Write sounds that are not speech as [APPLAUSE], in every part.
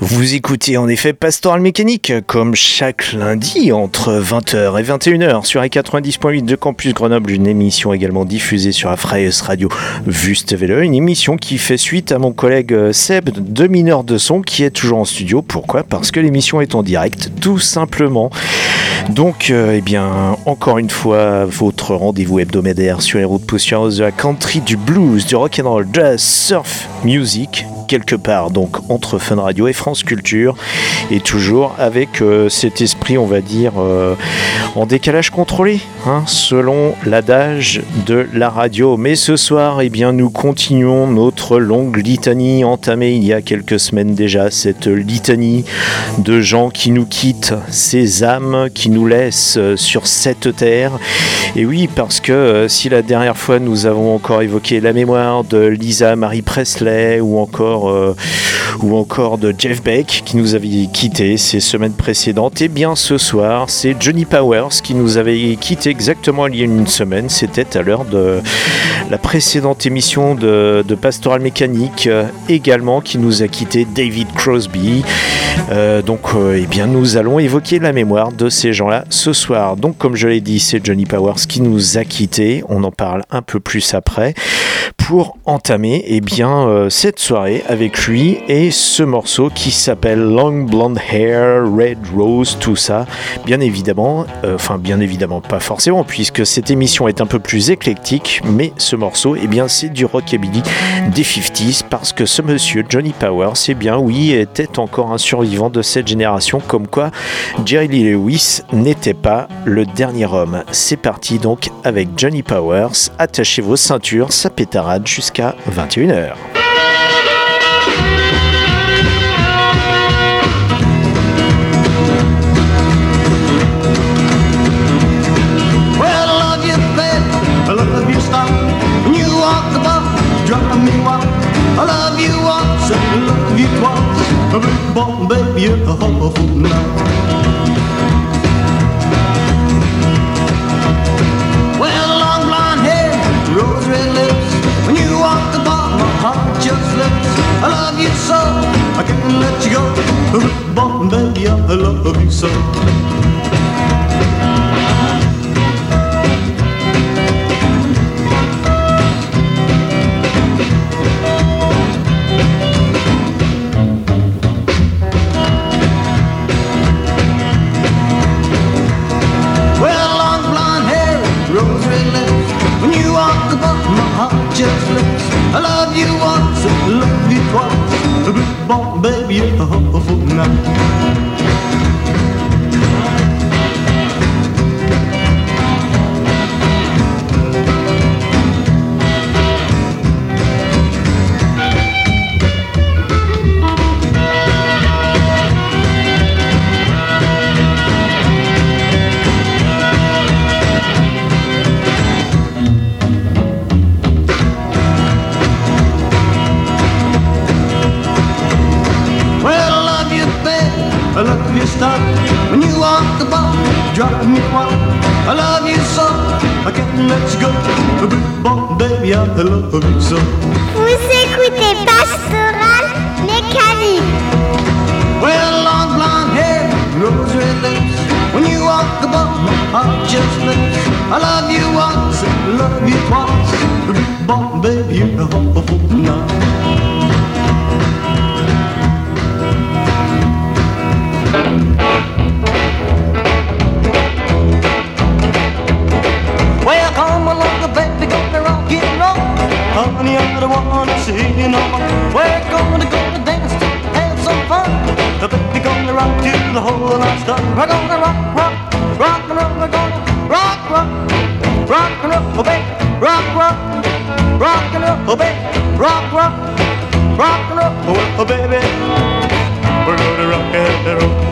Vous écoutez en effet Pastoral Mécanique, comme chaque lundi entre 20h et 21h sur les 90.8 de Campus Grenoble, une émission également diffusée sur Afraïs Radio Vustevele, une émission qui fait suite à mon collègue euh, Seb de Mineur de Son qui est toujours en studio. Pourquoi? Parce que l'émission est en direct, tout simplement. Donc, euh, eh bien, encore une fois, votre rendez-vous hebdomadaire sur les routes poussiéreuses de la country, du blues, du rock'n'roll, jazz, surf, music, quelque part donc entre Fun Radio et France Culture. Et toujours avec euh, cet esprit on va dire euh, en décalage contrôlé hein, selon l'adage de la radio. Mais ce soir eh bien nous continuons notre longue litanie entamée il y a quelques semaines déjà. Cette litanie de gens qui nous quittent ces âmes qui nous laissent euh, sur cette terre. Et oui parce que si la dernière fois nous avons encore évoqué la mémoire de Lisa Marie Presley ou encore euh, ou encore de Jeff Beck qui nous avait quitté ces semaines précédentes. Et bien ce soir, c'est Johnny Powers qui nous avait quitté exactement il y a une semaine. C'était à l'heure de la précédente émission de, Pastoral Mécanique euh, également qui nous a quitté David Crosby. Euh, donc, eh bien, nous allons évoquer la mémoire de ces gens-là ce soir. Donc, comme je l'ai dit, c'est Johnny Powers qui nous a quittés. On en parle un peu plus après pour entamer eh bien, cette soirée avec lui et ce morceau qui s'appelle Long Blonde Hair, Red Rose, tout ça. Bien évidemment, euh, enfin bien évidemment pas forcément puisque cette émission est un peu plus éclectique, mais ce morceau, eh bien c'est du rockabilly des 50s parce que ce monsieur Johnny Powers, eh bien oui, était encore un survivant de cette génération comme quoi Jerry Lee Lewis n'était pas le dernier homme. C'est parti donc avec Johnny Powers, attachez vos ceintures, ça pétarade jusqu'à 21h. Heart. I love you once, love you twice. Bon, baby, you're awful now. Well, come along, baby, gonna rock and roll. Honey, I don't wanna see you no more. We're gonna go to dance to have some fun. The baby gonna rock till the whole night's done. We're gonna rock, rock, rock and roll. We're gonna rock, rock, and roll, baby, rock, rock, rock and roll, baby, rock, rock, rock and roll, baby. We're gonna rock and roll.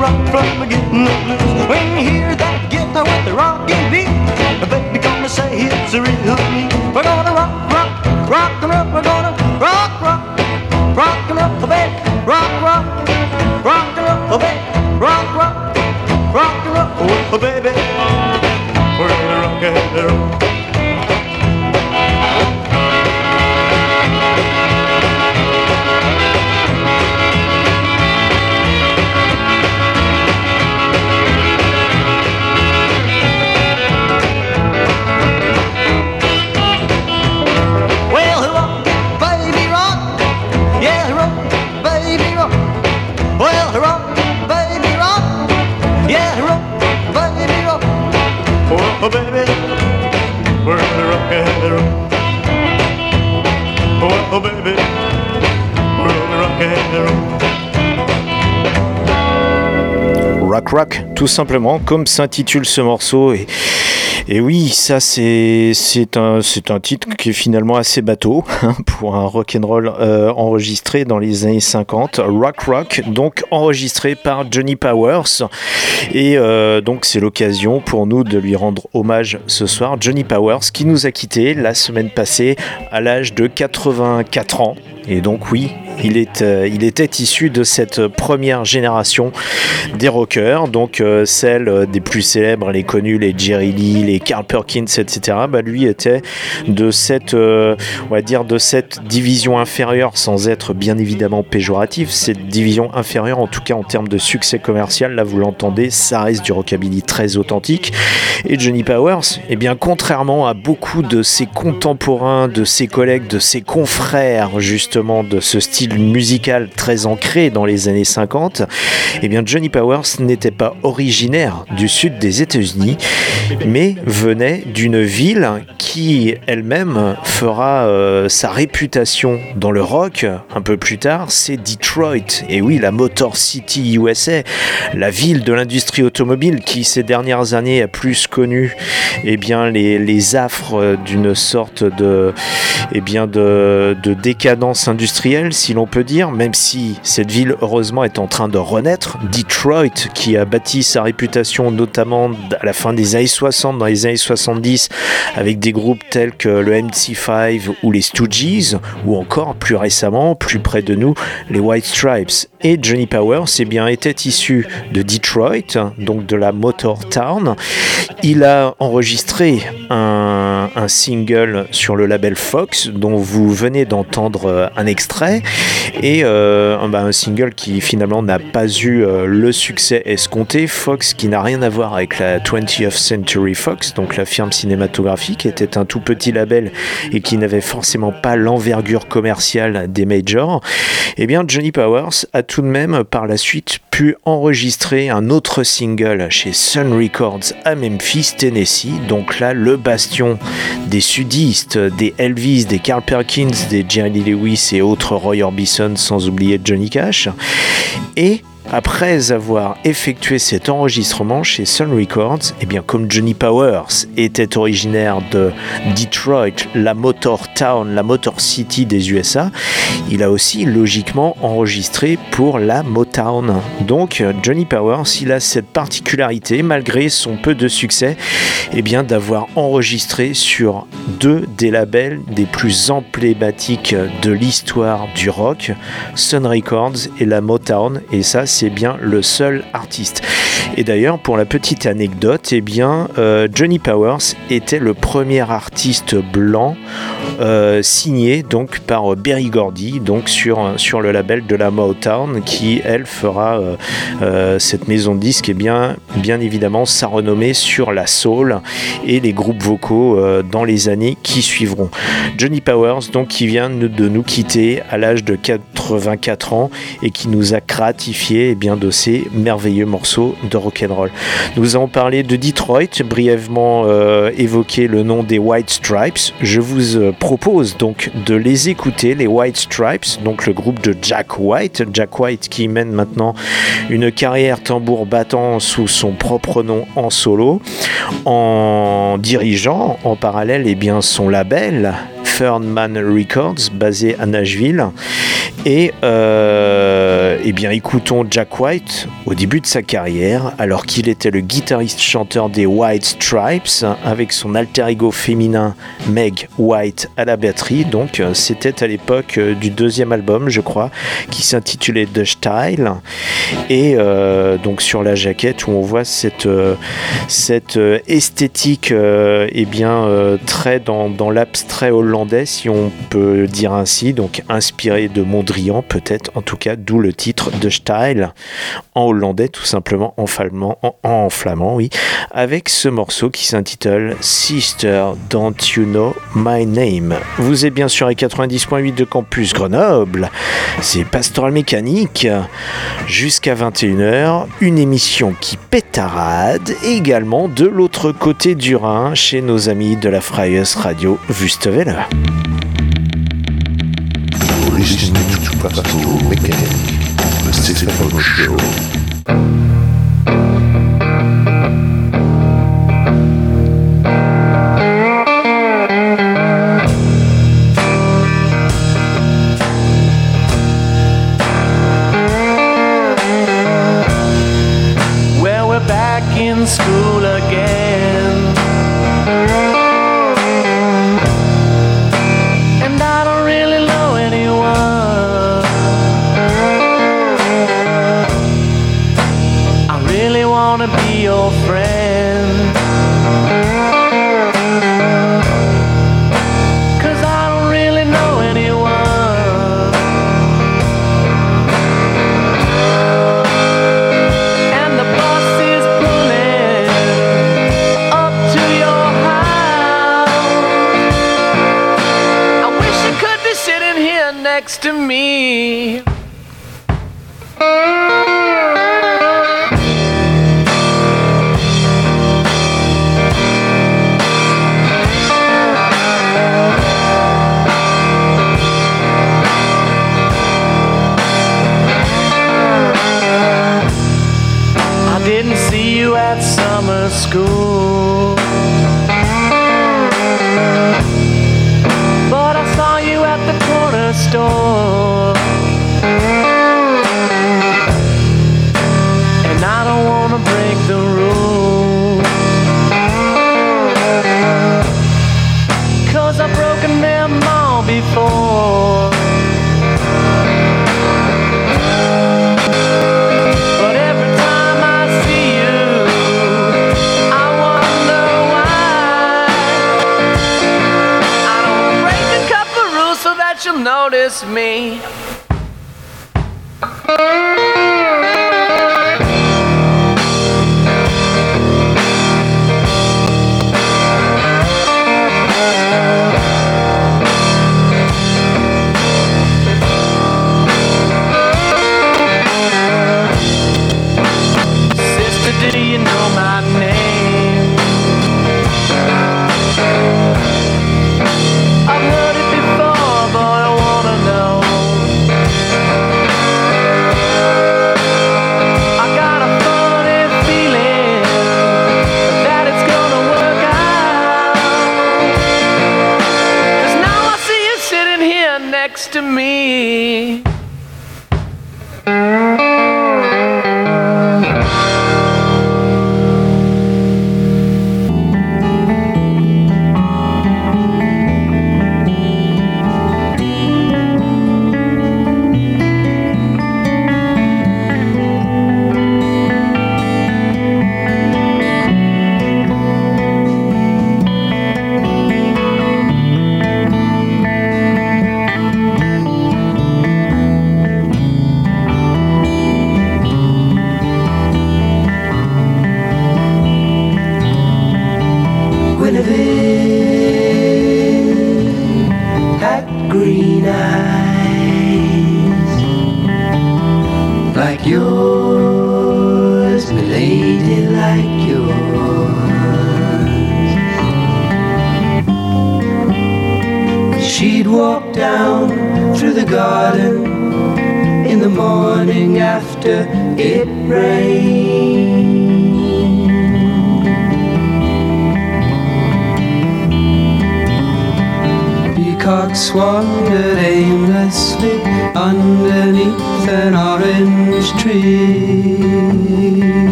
Rock from getting blues. When you hear that guitar with the rocking beat, baby gonna say it's a real me. We're gonna Rock, tout simplement, comme s'intitule ce morceau. Et, et oui, ça c'est c'est un c'est un titre qui est finalement assez bateau hein, [LAUGHS] pour un rock and roll euh, enregistré dans les années 50. Rock Rock, donc enregistré par Johnny Powers. Et euh, donc c'est l'occasion pour nous de lui rendre hommage ce soir. Johnny Powers qui nous a quittés la semaine passée à l'âge de 84 ans. Et donc oui, il, est, euh, il était issu de cette première génération des rockers, donc euh, celle des plus célèbres, les connus, les Jerry Lee, les Carl Perkins, etc. Bah, lui était de cette, euh, on va dire, de cette division inférieure, sans être bien évidemment péjoratif, cette division inférieure, en tout cas en termes de succès commercial, là vous l'entendez, ça reste du rockabilly très authentique. Et Johnny Powers, eh bien, contrairement à beaucoup de ses contemporains, de ses collègues, de ses confrères, justement, de ce style musical très ancré dans les années 50, eh bien, Johnny Powers n'était pas originaire du sud des États-Unis, mais venait d'une ville qui elle-même fera euh, sa réputation dans le rock un peu plus tard, c'est Detroit. Et oui, la Motor City USA, la ville de l'industrie automobile qui ces dernières années a plus connu eh bien, les, les affres d'une sorte de, eh bien, de, de décadence industrielle, si l'on peut dire, même si cette ville, heureusement, est en train de renaître. Detroit, qui a bâti sa réputation notamment à la fin des années 60, dans les années 70, avec des groupes tels que le MC5 ou les Stooges, ou encore plus récemment, plus près de nous, les White Stripes. Et Johnny Powers eh bien, était issu de Detroit, donc de la Motor Town. Il a enregistré un, single sur le label Fox, dont vous venez d'entendre euh, un extrait, et euh, un- bah, un single qui finalement n'a pas eu euh, le succès escompté. Fox, qui n'a rien à voir avec la 20th Century Fox, donc la firme cinématographique, était un tout petit label et qui n'avait forcément pas l'envergure commerciale des majors. Eh bien, Johnny Powers a tout de même par la suite pu enregistrer un autre single chez Sun Records à Memphis, Tennessee. Donc là, le bastion des sudistes, des Elvis, des Carl Perkins, des Jerry Lewis et autres Roy Orbison, sans oublier Johnny Cash. Et Après avoir effectué cet enregistrement chez Sun Records, et bien comme Johnny Powers était originaire de Detroit, la Motor Town, la Motor City des USA, il a aussi logiquement enregistré pour la Motown. Donc Johnny Powers, il a cette particularité, malgré son peu de succès, et bien d'avoir enregistré sur deux des labels des plus emblématiques de l'histoire du rock, Sun Records et la Motown, et ça c'est bien le seul artiste. Et d'ailleurs, pour la petite anecdote, eh bien, euh, Johnny Powers était le premier artiste blanc euh, signé donc par Berry Gordy, donc sur, sur le label de la Motown, qui elle fera euh, cette maison de disques et bien, bien évidemment sa renommée sur la soul et les groupes vocaux dans les années qui suivront. Johnny Powers, donc, qui vient de nous quitter à l'âge de 84 ans et qui nous a gratifié eh bien, de ces merveilleux morceaux de rock'n'roll. Nous avons parlé de Detroit, brièvement euh, évoqué le nom des White Stripes. Je vous euh, propose donc de les écouter, les White Stripes, donc le groupe de Jack White. Jack White qui mène maintenant une carrière tambour battant sous son propre nom en solo, en dirigeant en parallèle eh bien, son label Fernman Records, basé à Nashville. Et euh, eh bien, écoutons Jack White au début de sa carrière, alors qu'il était le guitariste-chanteur des White Stripes, avec son alter ego féminin Meg White à la batterie. Donc, c'était à l'époque euh, du deuxième album, je crois, qui s'intitulait The Style. Et euh, donc, sur la jaquette, où on voit cette, cette esthétique, eh bien, très dans l'abstrait hollandais, si on peut dire ainsi, donc inspiré de Mondrian, peut-être, en tout cas, d'où le titre de Style, en hollandais, tout simplement, en flamand, en, flamand, oui, avec ce morceau qui s'intitule Sister, Don't You Know My Name. Vous êtes bien sûr à 90.8 de Campus Grenoble, c'est Pastoral Mécanique, jusqu'à 21h, une émission qui pétarade, également de l'autre côté du Rhin, chez nos amis de la Freies Radio Wüstewelle. Listening to Pastoral Mechanic, the Stephen Show. Well, we're back in school your friend. Cause I don't really know anyone. And the bus is pulling up to your house. I wish you could be sitting here next to me.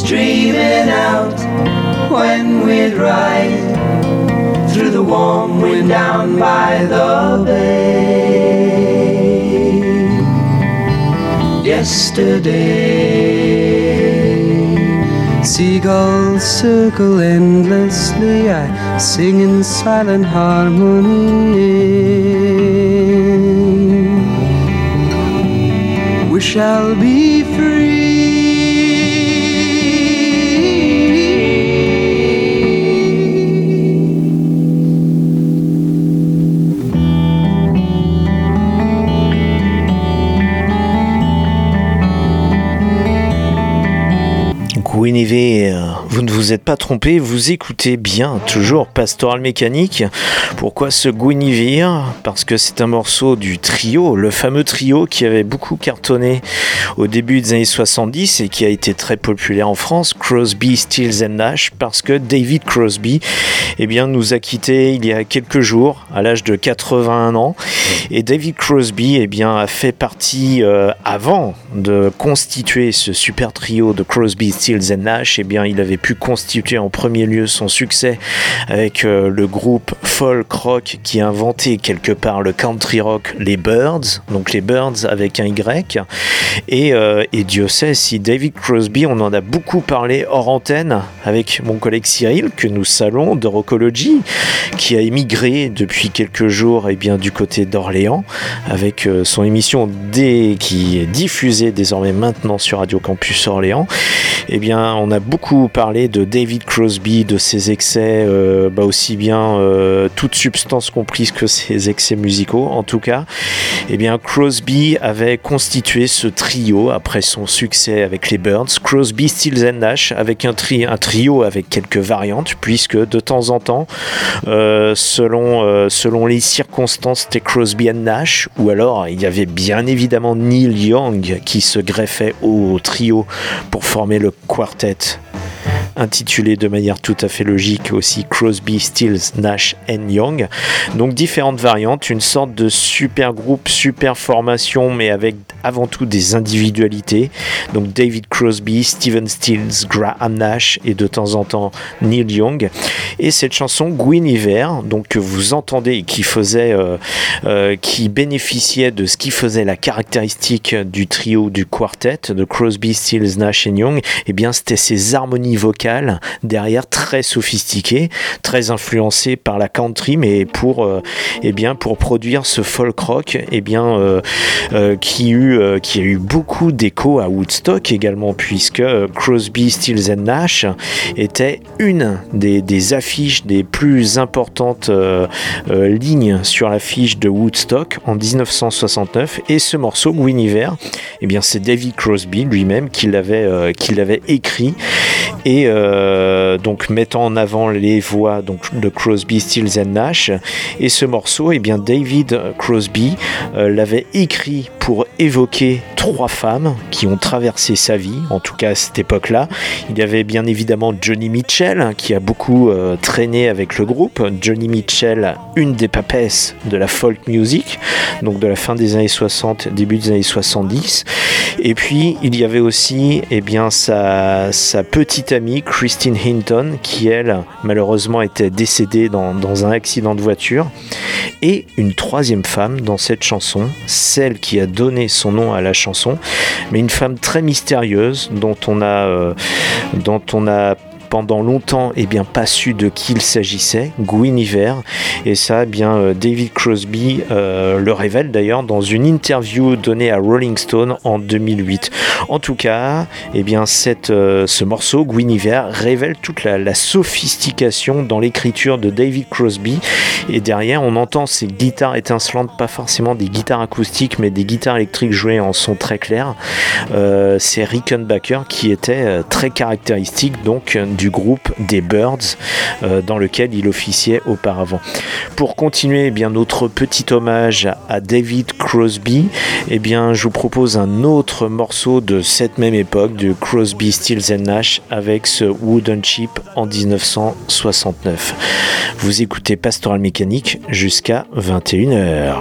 Streaming out when we'd ride through the warm wind down by the bay. Yesterday. Seagulls circle endlessly, I sing in silent harmony. We shall be free. Guinevere, vous ne vous êtes pas trompé, vous écoutez bien, toujours Pastoral Mécanique. Pourquoi ce Guinevere? Parce que c'est un morceau du trio, le fameux trio qui avait beaucoup cartonné au début des années 70 et qui a été très populaire en France, Crosby, Stills and Nash, parce que David Crosby eh bien, nous a quittés il y a quelques jours, à l'âge de 81 ans. Et David Crosby eh bien, a fait partie, euh, avant de constituer ce super trio de Crosby, Stills and Nash, eh bien, il avait pu constituer en premier lieu son succès avec euh, le groupe folk rock qui a inventé quelque part le country rock, les Birds, donc les Birds avec un Y. Et, euh, et Dieu sait si David Crosby, on en a beaucoup parlé hors antenne avec mon collègue Cyril, que nous saluons de Rockology, qui a émigré depuis quelques jours eh bien, du côté d'Orléans avec euh, son émission D qui est diffusée désormais maintenant sur Radio Campus Orléans. Eh bien, on a beaucoup parlé de David Crosby, de ses excès, euh, bah aussi bien euh, toute substance comprise que ses excès musicaux. En tout cas, eh bien, Crosby avait constitué ce trio après son succès avec les Birds, Crosby, Stills and Nash, avec un, un trio avec quelques variantes, puisque de temps en temps, euh, selon, selon les circonstances, c'était Crosby and Nash, ou alors il y avait bien évidemment Neil Young qui se greffait au trio pour former le quartet intitulé de manière tout à fait logique aussi Crosby, Stills, Nash and Young. Donc différentes variantes, une sorte de super groupe, super formation, mais avec avant tout des individualités. Donc David Crosby, Steven Stills, Graham Nash et de temps en temps Neil Young. Et cette chanson Guinevere, donc que vous entendez et qui faisait, euh, euh, qui bénéficiait de ce qui faisait la caractéristique du trio du quartet de Crosby, Stills, Nash et Young, et eh bien c'était ces harmonies vocales derrière très sophistiquées, très influencées par la country, mais pour, euh, eh bien, pour produire ce folk rock, eh bien, euh, euh, qui, eut, qui a eu beaucoup d'écho à Woodstock également, puisque Crosby, Stills and Nash était une des, affiches des plus importantes lignes sur l'affiche de Woodstock en 1969, et ce morceau, Guinevere, eh bien, c'est David Crosby lui-même qui l'avait qui l'avait écrit. Et euh, donc mettant en avant les voix donc de Crosby, Stills and Nash. Et ce morceau, eh bien David Crosby euh, l'avait écrit pour évoquer trois femmes qui ont traversé sa vie, en tout cas à cette époque-là. Il y avait bien évidemment Johnny Mitchell hein, qui a beaucoup euh, traîné avec le groupe. Johnny Mitchell, une des papesses de la folk music, donc de la fin des années 60, début des années 70. Et puis il y avait aussi eh bien, sa, sa petite amie Christine Hinton qui elle malheureusement était décédée dans, un accident de voiture. Et une troisième femme dans cette chanson, celle qui a donné son nom à la chanson, mais une femme très mystérieuse dont on a, euh, dont on a pendant longtemps et bien pas su de qui il s'agissait, Guinevere et ça eh bien euh, David Crosby euh, le révèle d'ailleurs dans une interview donnée à Rolling Stone en 2008 en tout cas et bien cette, euh, ce morceau Guinevere révèle toute la, sophistication dans l'écriture de David Crosby. Et derrière on entend ces guitares étincelantes pas forcément des guitares acoustiques mais des guitares électriques jouées en son très clair. Euh, c'est Rickenbacker qui était très caractéristique donc du groupe des Birds euh, dans lequel il officiait auparavant. Pour continuer eh bien notre petit hommage à David Crosby, eh bien je vous propose un autre morceau de cette même époque de Crosby, Stills and Nash avec ce Wooden Chip en 1969. Vous écoutez Pastoral Mécanique jusqu'à 21h.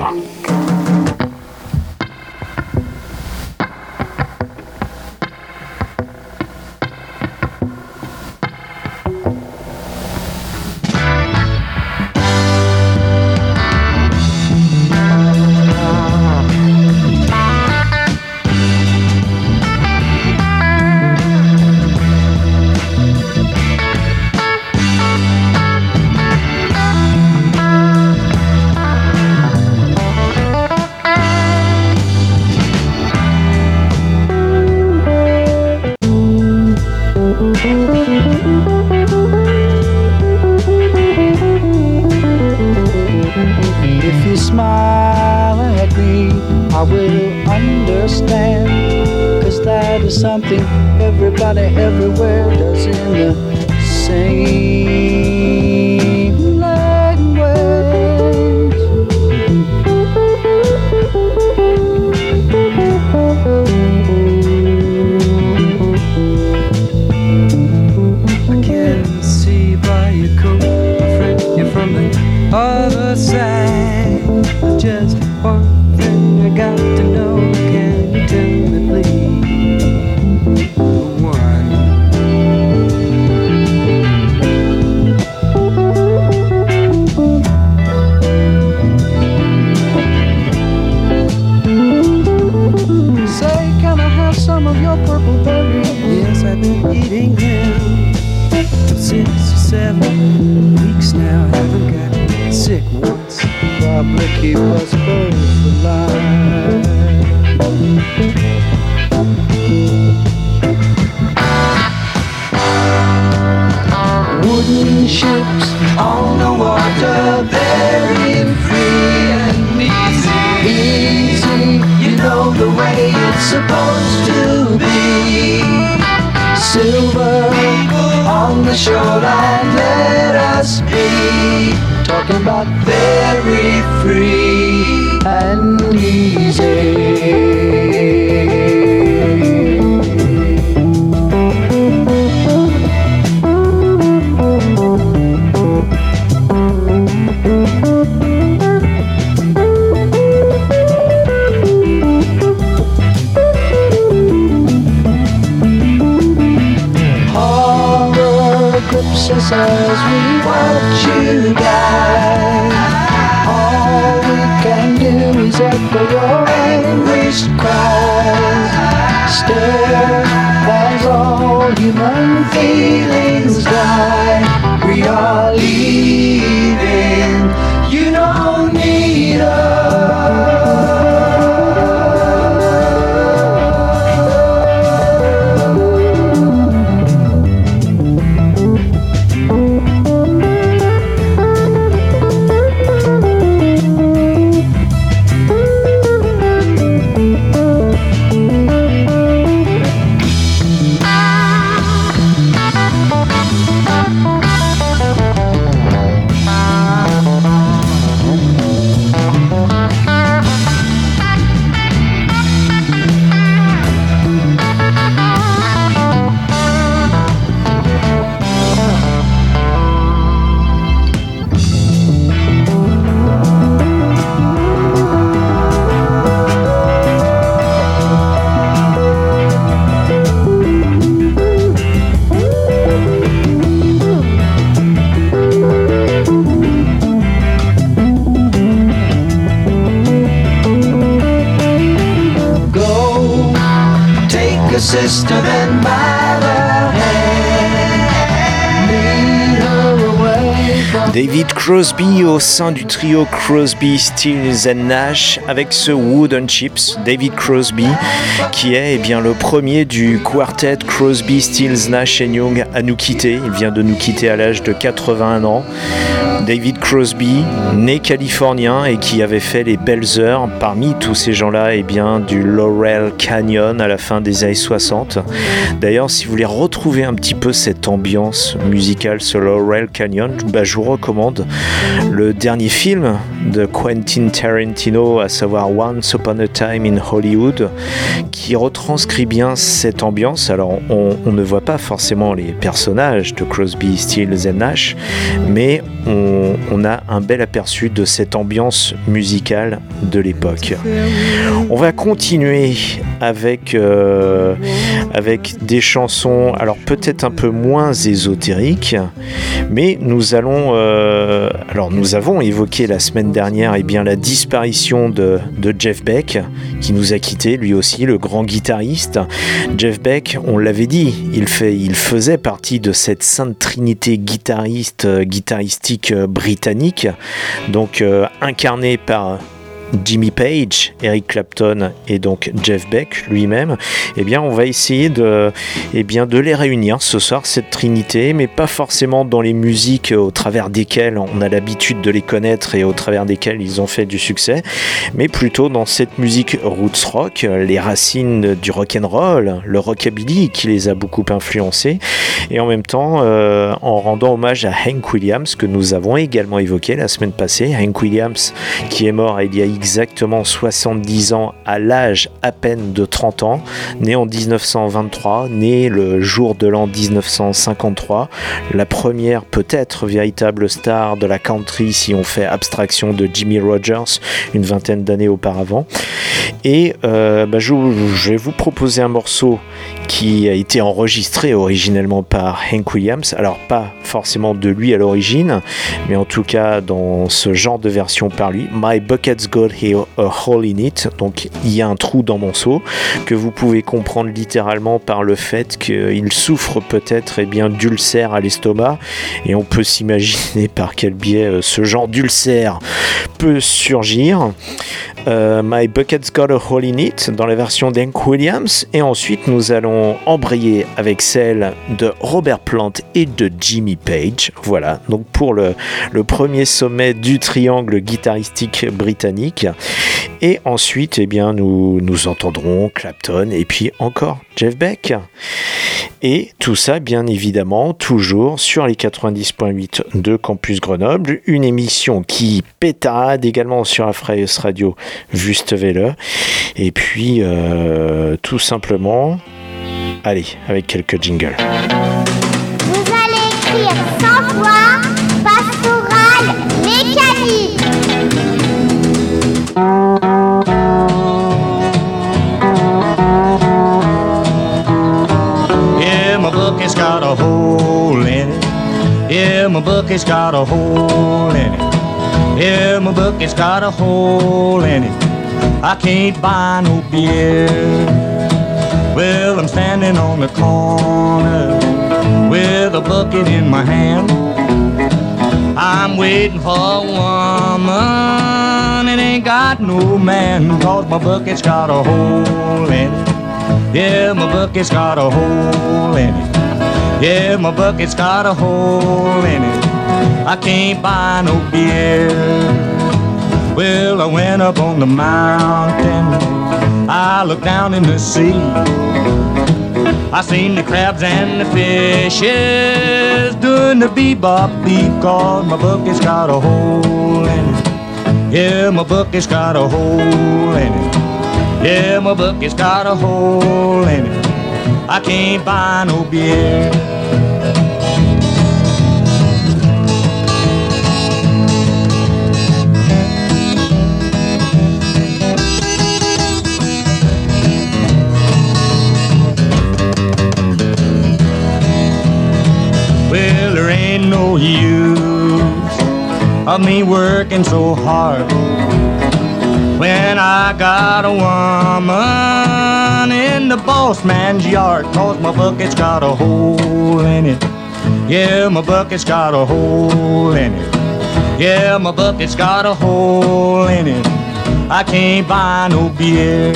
I will understand. Cause that is something everybody everywhere does in the same keep us both alive. Wooden ships on the water, very free and easy. Easy, you know the way it's supposed to be. Silver on the shoreline, let us be. Talking about very free and easy. Us as we watch you die. All we can do is echo your anguished cries. Stare as all human feelings die. We are leaving. You don't need Go David Crosby au sein du trio Crosby, Stills and Nash avec ce Wooden Chips. David Crosby qui est eh bien, le premier du quartet Crosby, Stills, Nash Young à nous quitter. Il vient de nous quitter à l'âge de 81 ans. David Crosby, né californien et qui avait fait les belles heures parmi tous ces gens-là, et bien du Laurel Canyon à la fin des années 60. D'ailleurs, si vous voulez retrouver un petit peu cette ambiance musicale sur Laurel Canyon, bah, je vous recommande le dernier film de Quentin Tarantino, à savoir Once Upon a Time in Hollywood, qui retranscrit bien cette ambiance. Alors, on, on ne voit pas forcément les personnages de Crosby, Stills et Nash, mais on, on a un bel aperçu de cette ambiance musicale de l'époque. On va continuer avec, euh, avec des chansons, alors peut-être un peu moins ésotériques, mais nous allons, euh, alors nous avons évoqué la semaine dernière et bien la disparition de, de Jeff Beck, qui nous a quitté lui aussi, le grand guitariste. Jeff Beck, on l'avait dit, il, fait, il faisait partie de cette sainte trinité guitariste, guitaristique euh, britannique, donc euh, incarné par Jimmy Page, Eric Clapton et donc Jeff Beck lui-même, eh bien on va essayer de, eh bien, de les réunir ce soir, cette trinité, mais pas forcément dans les musiques au travers desquelles on a l'habitude de les connaître et au travers desquelles ils ont fait du succès, mais plutôt dans cette musique roots rock, les racines du rock and roll, le rockabilly qui les a beaucoup influencés, et en même temps euh, en rendant hommage à Hank Williams que nous avons également évoqué la semaine passée, Hank Williams qui est mort il y a exactement 70 ans à l'âge à peine de 30 ans, né en 1923, né le jour de l'an 1953, la première peut-être véritable star de la country si on fait abstraction de Jimmy Rogers une vingtaine d'années auparavant. Et euh, bah, je, je vais vous proposer un morceau qui a été enregistré originellement par Hank Williams. Alors pas forcément de lui à l'origine, mais en tout cas dans ce genre de version par lui. My bucket's it, donc il y a un trou dans mon seau, que vous pouvez comprendre littéralement par le fait qu'il souffre peut-être eh bien d'ulcère à l'estomac, et on peut s'imaginer [LAUGHS] par quel biais euh, ce genre d'ulcère peut surgir. Euh, My Bucket's Got a Hole in It dans la version d'Hank Williams. Et ensuite, nous allons embrayer avec celle de Robert Plant et de Jimmy Page. Voilà, donc pour le, premier sommet du triangle guitaristique britannique. Et ensuite, eh bien, nous, nous entendrons Clapton et puis encore Jeff Beck. Et tout ça, bien évidemment, toujours sur les 90.8 de Campus Grenoble. Une émission qui pétade également sur la Radio Wüstewelle. Et puis, euh, tout simplement, allez, avec quelques jingles. Vous allez écrire sans voix, pastoral, mécanique. Yeah, my bucket's got a hole in it. Yeah, my bucket's got a hole in it. Yeah, my bucket's got a hole in it. I can't buy no beer. Well, I'm standing on the corner with a bucket in my hand. I'm waiting for a woman and ain't got no man cause my bucket's got a hole in it. Yeah, my bucket's got a hole in it. Yeah, my bucket's got a hole in it. I can't buy no beer. Well, I went up on the mountain. I looked down in the sea. I seen the crabs and the fishes doing the bebop beat cause my bucket's got a hole in it. Yeah, my bucket's got a hole in it. Yeah, my bucket's got a hole in it. I can't buy no beer. No use of me working so hard when I got a woman in the boss man's yard. Cause my bucket's got a hole in it. Yeah, my bucket's got a hole in it. Yeah, my bucket's got a hole in it. I can't buy no beer.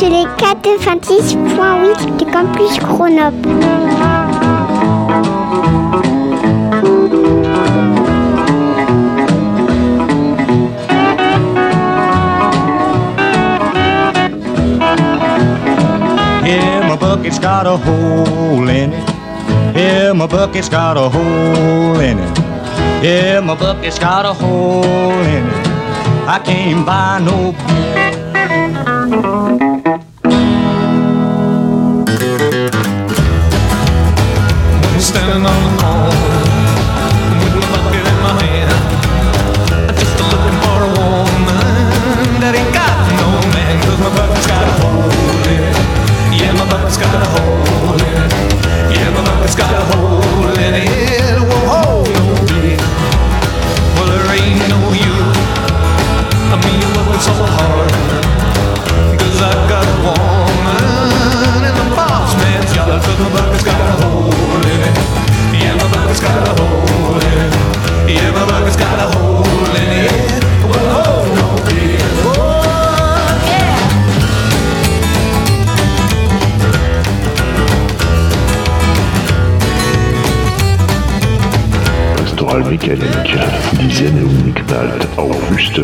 Sur les 96.8 de Campus Grenoble. Yeah, my bucket's got a hole in it. Yeah, my bucket's got a hole in it. Yeah, my bucket's got a hole in it. I can't buy no beer.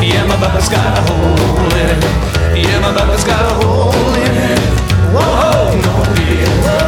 Yeah, my Bubba's got a hole in it. Yeah, my Bubba's got a hole in it. Whoa, no deal.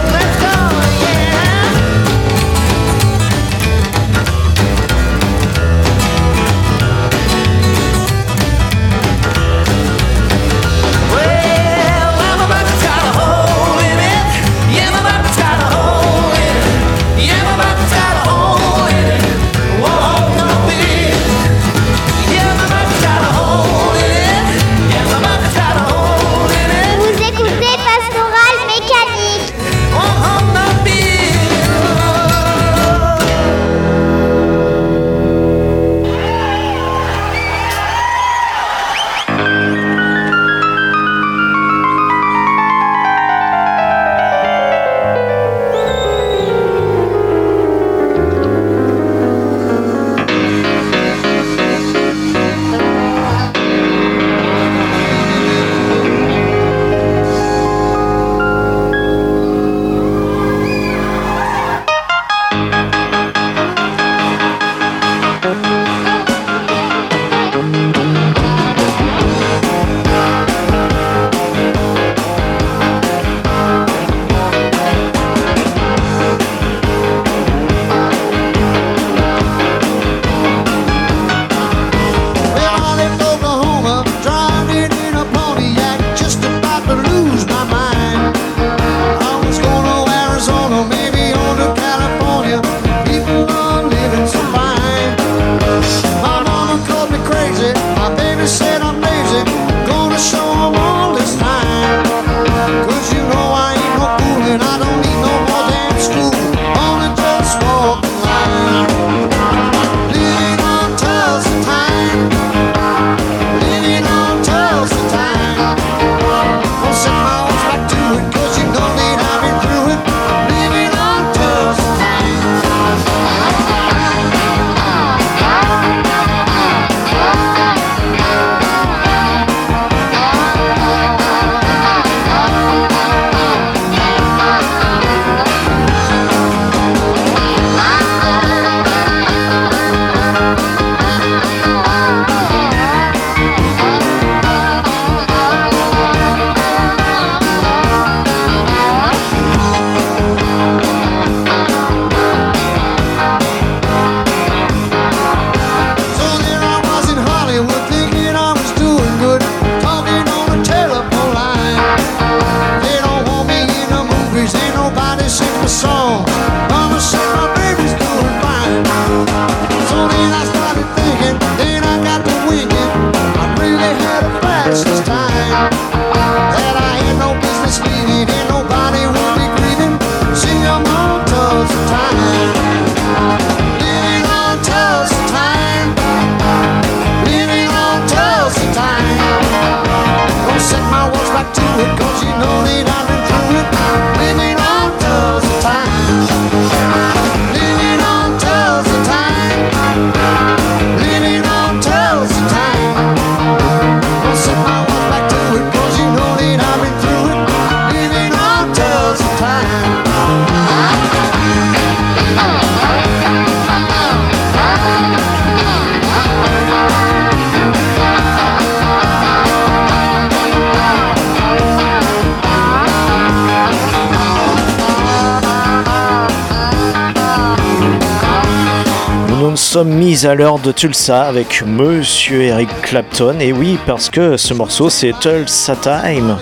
Sommes mis à l'heure de Tulsa avec Monsieur Eric Clapton. Et oui, parce que ce morceau, c'est Tulsa Time,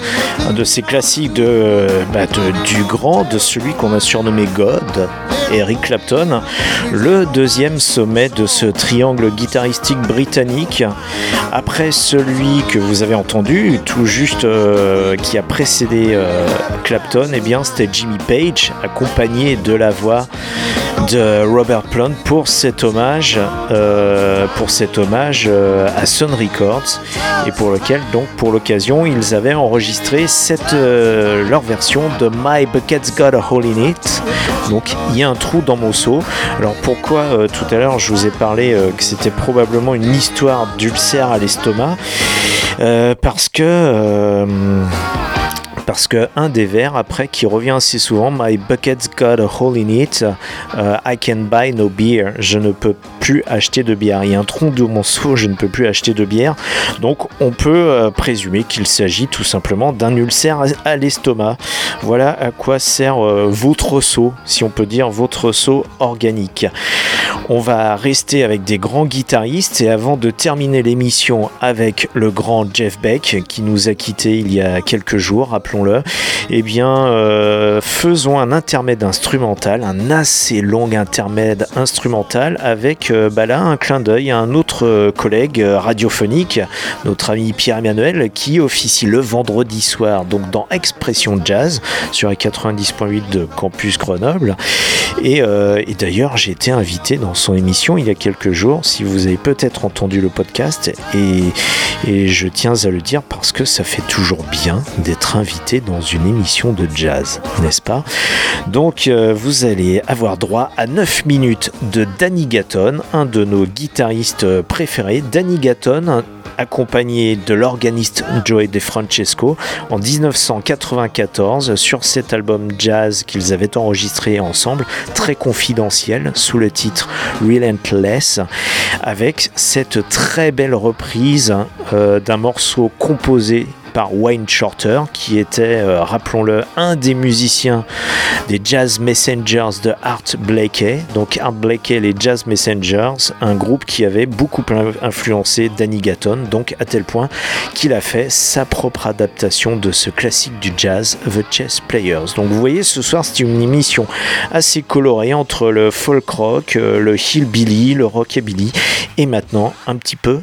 un de ces classiques bah, de- du grand, de celui qu'on a surnommé God, Eric Clapton. Le deuxième sommet de ce triangle guitaristique britannique. Après celui que vous avez entendu, tout juste euh, qui a précédé euh, Clapton, eh bien c'était Jimmy Page, accompagné de la voix de Robert Plant pour cet hommage, euh, pour cet hommage euh, à Sun Records et pour lequel donc pour l'occasion ils avaient enregistré cette, euh, leur version de My Bucket's Got a Hole in It. Donc il y a un trou dans mon seau. Alors pourquoi tout à l'heure je vous ai parlé que c'était probablement une histoire d'ulcère à l'estomac? Parce que parce que un des vers après qui revient assez souvent My bucket's got a hole in it euh, I can buy no beer. Je ne peux plus acheter de bière. Il y a un tronc de mon seau je ne peux plus acheter de bière. Donc on peut euh, présumer qu'il s'agit tout simplement d'un ulcère à, l'estomac. Voilà à quoi sert euh, votre seau si on peut dire votre seau organique. On va rester avec des grands guitaristes et avant de terminer l'émission avec le grand Jeff Beck qui nous a quittés il y a quelques jours, eh bien euh, faisons un intermède instrumental, un assez long intermède instrumental avec euh, bah un clin d'œil à un autre euh, collègue radiophonique, notre ami Pierre-Emmanuel qui officie le vendredi soir donc dans Expression Jazz sur les 90.8 de Campus Grenoble. Et, d'ailleurs, j'ai été invité dans son émission il y a quelques jours, si vous avez peut-être entendu le podcast, et je tiens à le dire parce que ça fait toujours bien d'être invité dans une émission de jazz, n'est-ce pas? Donc, euh, vous allez avoir droit à 9 minutes de Danny Gatton, un de nos guitaristes préférés. Danny Gatton, accompagné de l'organiste Joey De Francesco en 1994 sur cet album jazz qu'ils avaient enregistré ensemble, très confidentiel, sous le titre Relentless, avec cette très belle reprise euh, d'un morceau composé par Wayne Shorter, qui était, euh, rappelons-le, un des musiciens des Jazz Messengers de Art Blakey. Donc Art Blakey, les Jazz Messengers, un groupe qui avait beaucoup influencé Danny Gatton, donc à tel point qu'il a fait sa propre adaptation de ce classique du jazz, The Chess Players. Donc vous voyez, ce soir c'est une émission assez colorée entre le folk rock, euh, le hillbilly, le rockabilly et maintenant un petit peu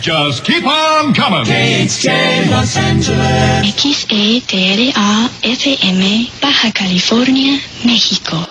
just keep on coming. KHJ Los Angeles. XETRA FM Baja California, México.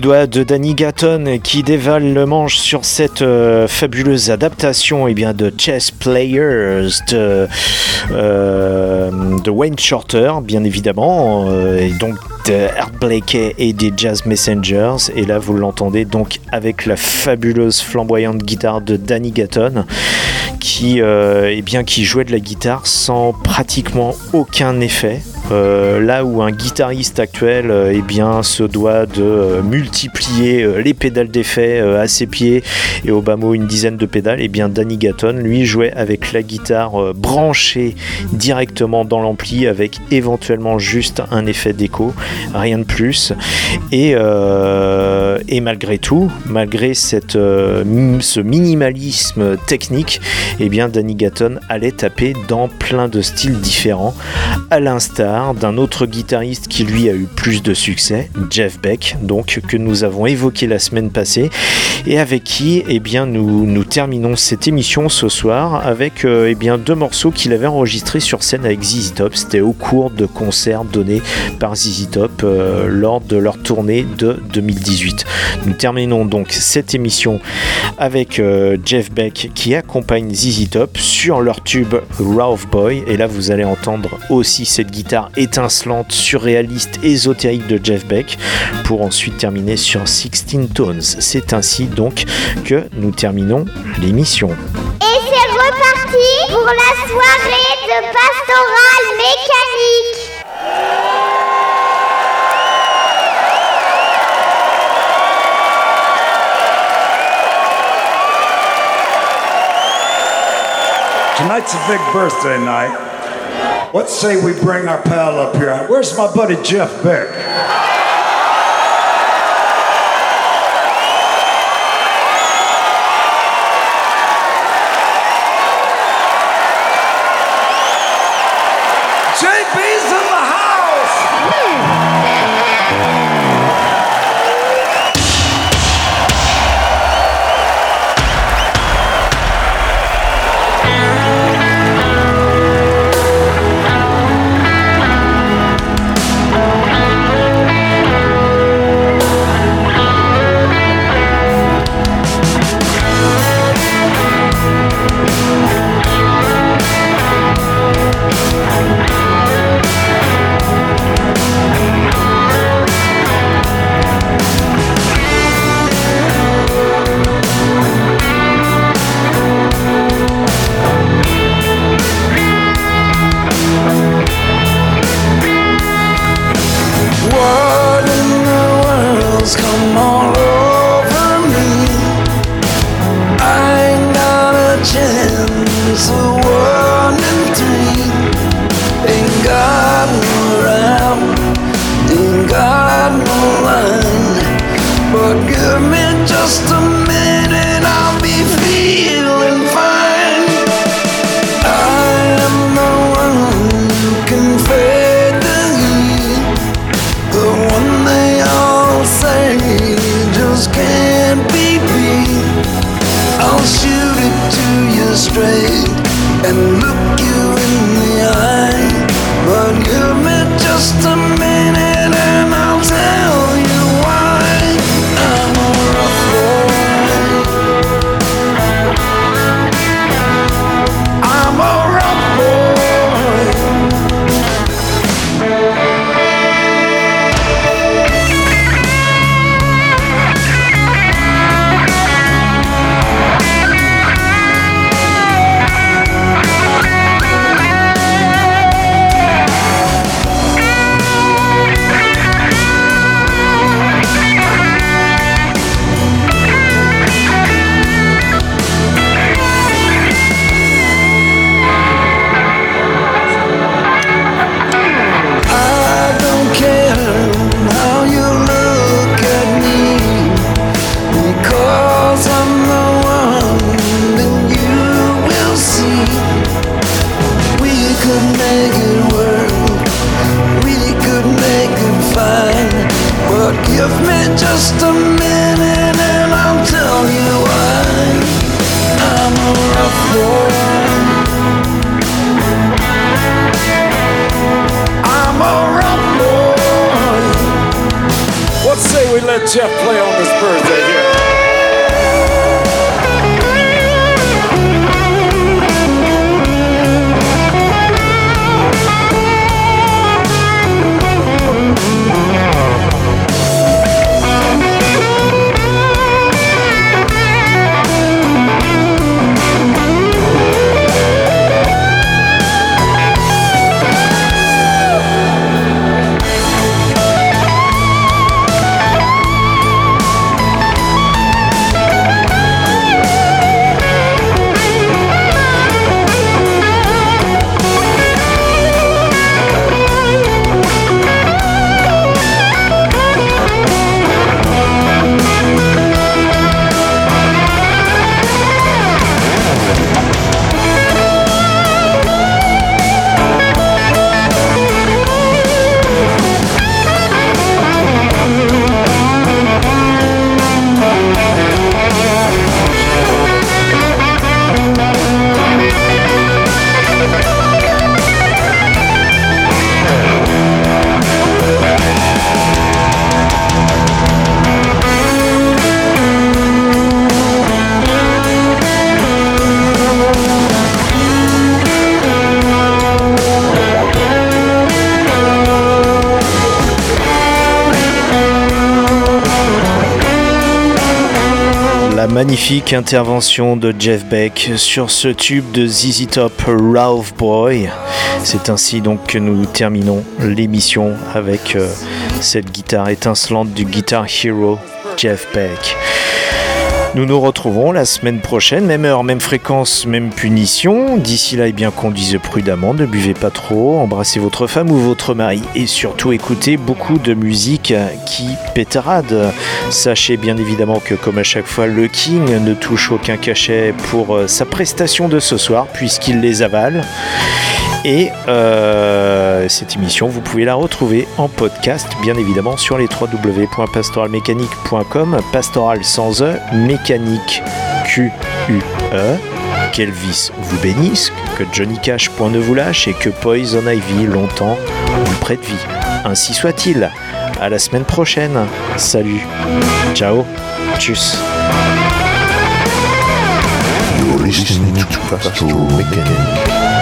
Doigts de Danny Gatton qui dévalent le manche sur cette euh, fabuleuse adaptation eh bien, de Chess Players de, euh, Wayne Shorter, bien évidemment, euh, et donc de Art Blakey et des Jazz Messengers. Et là, vous l'entendez donc avec la fabuleuse flamboyante guitare de Danny Gatton qui, eh bien, qui jouait de la guitare sans pratiquement aucun effet. Euh, là où un guitariste actuel euh, eh se doit de euh, multiplier les pédales d'effet à ses pieds et au bas mot une dizaine de pédales, et bien Danny Gatton lui jouait avec la guitare branchée directement dans l'ampli avec éventuellement juste un effet d'écho, rien de plus. Et, malgré tout, malgré ce minimalisme technique, eh bien Danny Gatton allait taper dans plein de styles différents, à l'instar d'un autre guitariste qui lui a eu plus de succès, Jeff Beck, donc que nous avons évoqué la semaine passée, et avec qui eh bien, nous, terminons cette émission ce soir avec euh, eh bien, deux morceaux qu'il avait enregistrés sur scène avec ZZ Top. C'était au cours de concerts donnés par ZZ Top euh, lors de leur tournée de 2018. Nous terminons donc cette émission avec euh, Jeff Beck qui accompagne ZZ Top sur leur tube Ralph Boy. Et là, vous allez entendre aussi cette guitare étincelante, surréaliste, ésotérique de Jeff Beck pour ensuite terminer sur 16 Tones. C'est ainsi donc que nous terminons l'émission. Et c'est reparti pour la soirée de pastoral mécanique. Tonight's a big birthday night. What say we bring our pal up here? Where's my buddy Jeff Beck? Just a minute and I'll tell you why I'm a rough boy. I'm a rough boy. What say we let Jeff La magnifique intervention de Jeff Beck sur ce tube de ZZ Top Ralph Boy. C'est ainsi donc que nous terminons l'émission avec euh, cette guitare étincelante du Guitar Hero Jeff Beck. Nous nous retrouvons la semaine prochaine, même heure, même fréquence, même punition. D'ici là, eh bien, conduisez prudemment, ne buvez pas trop, embrassez votre femme ou votre mari et surtout écoutez beaucoup de musique qui pétarade. Sachez bien évidemment que, comme à chaque fois, le King ne touche aucun cachet pour euh, sa prestation de ce soir puisqu'il les avale. Et euh, cette émission, vous pouvez la retrouver en podcast, bien évidemment, sur les www.pastoralmécanique.com. Pastoral sans E, mécanique Q-U-E. Qu'Elvis vous bénisse, que Johnny Cash point ne vous lâche et que Poison Ivy longtemps vous prête vie. Ainsi soit-il. À la semaine prochaine. Salut. Ciao. Tchuss.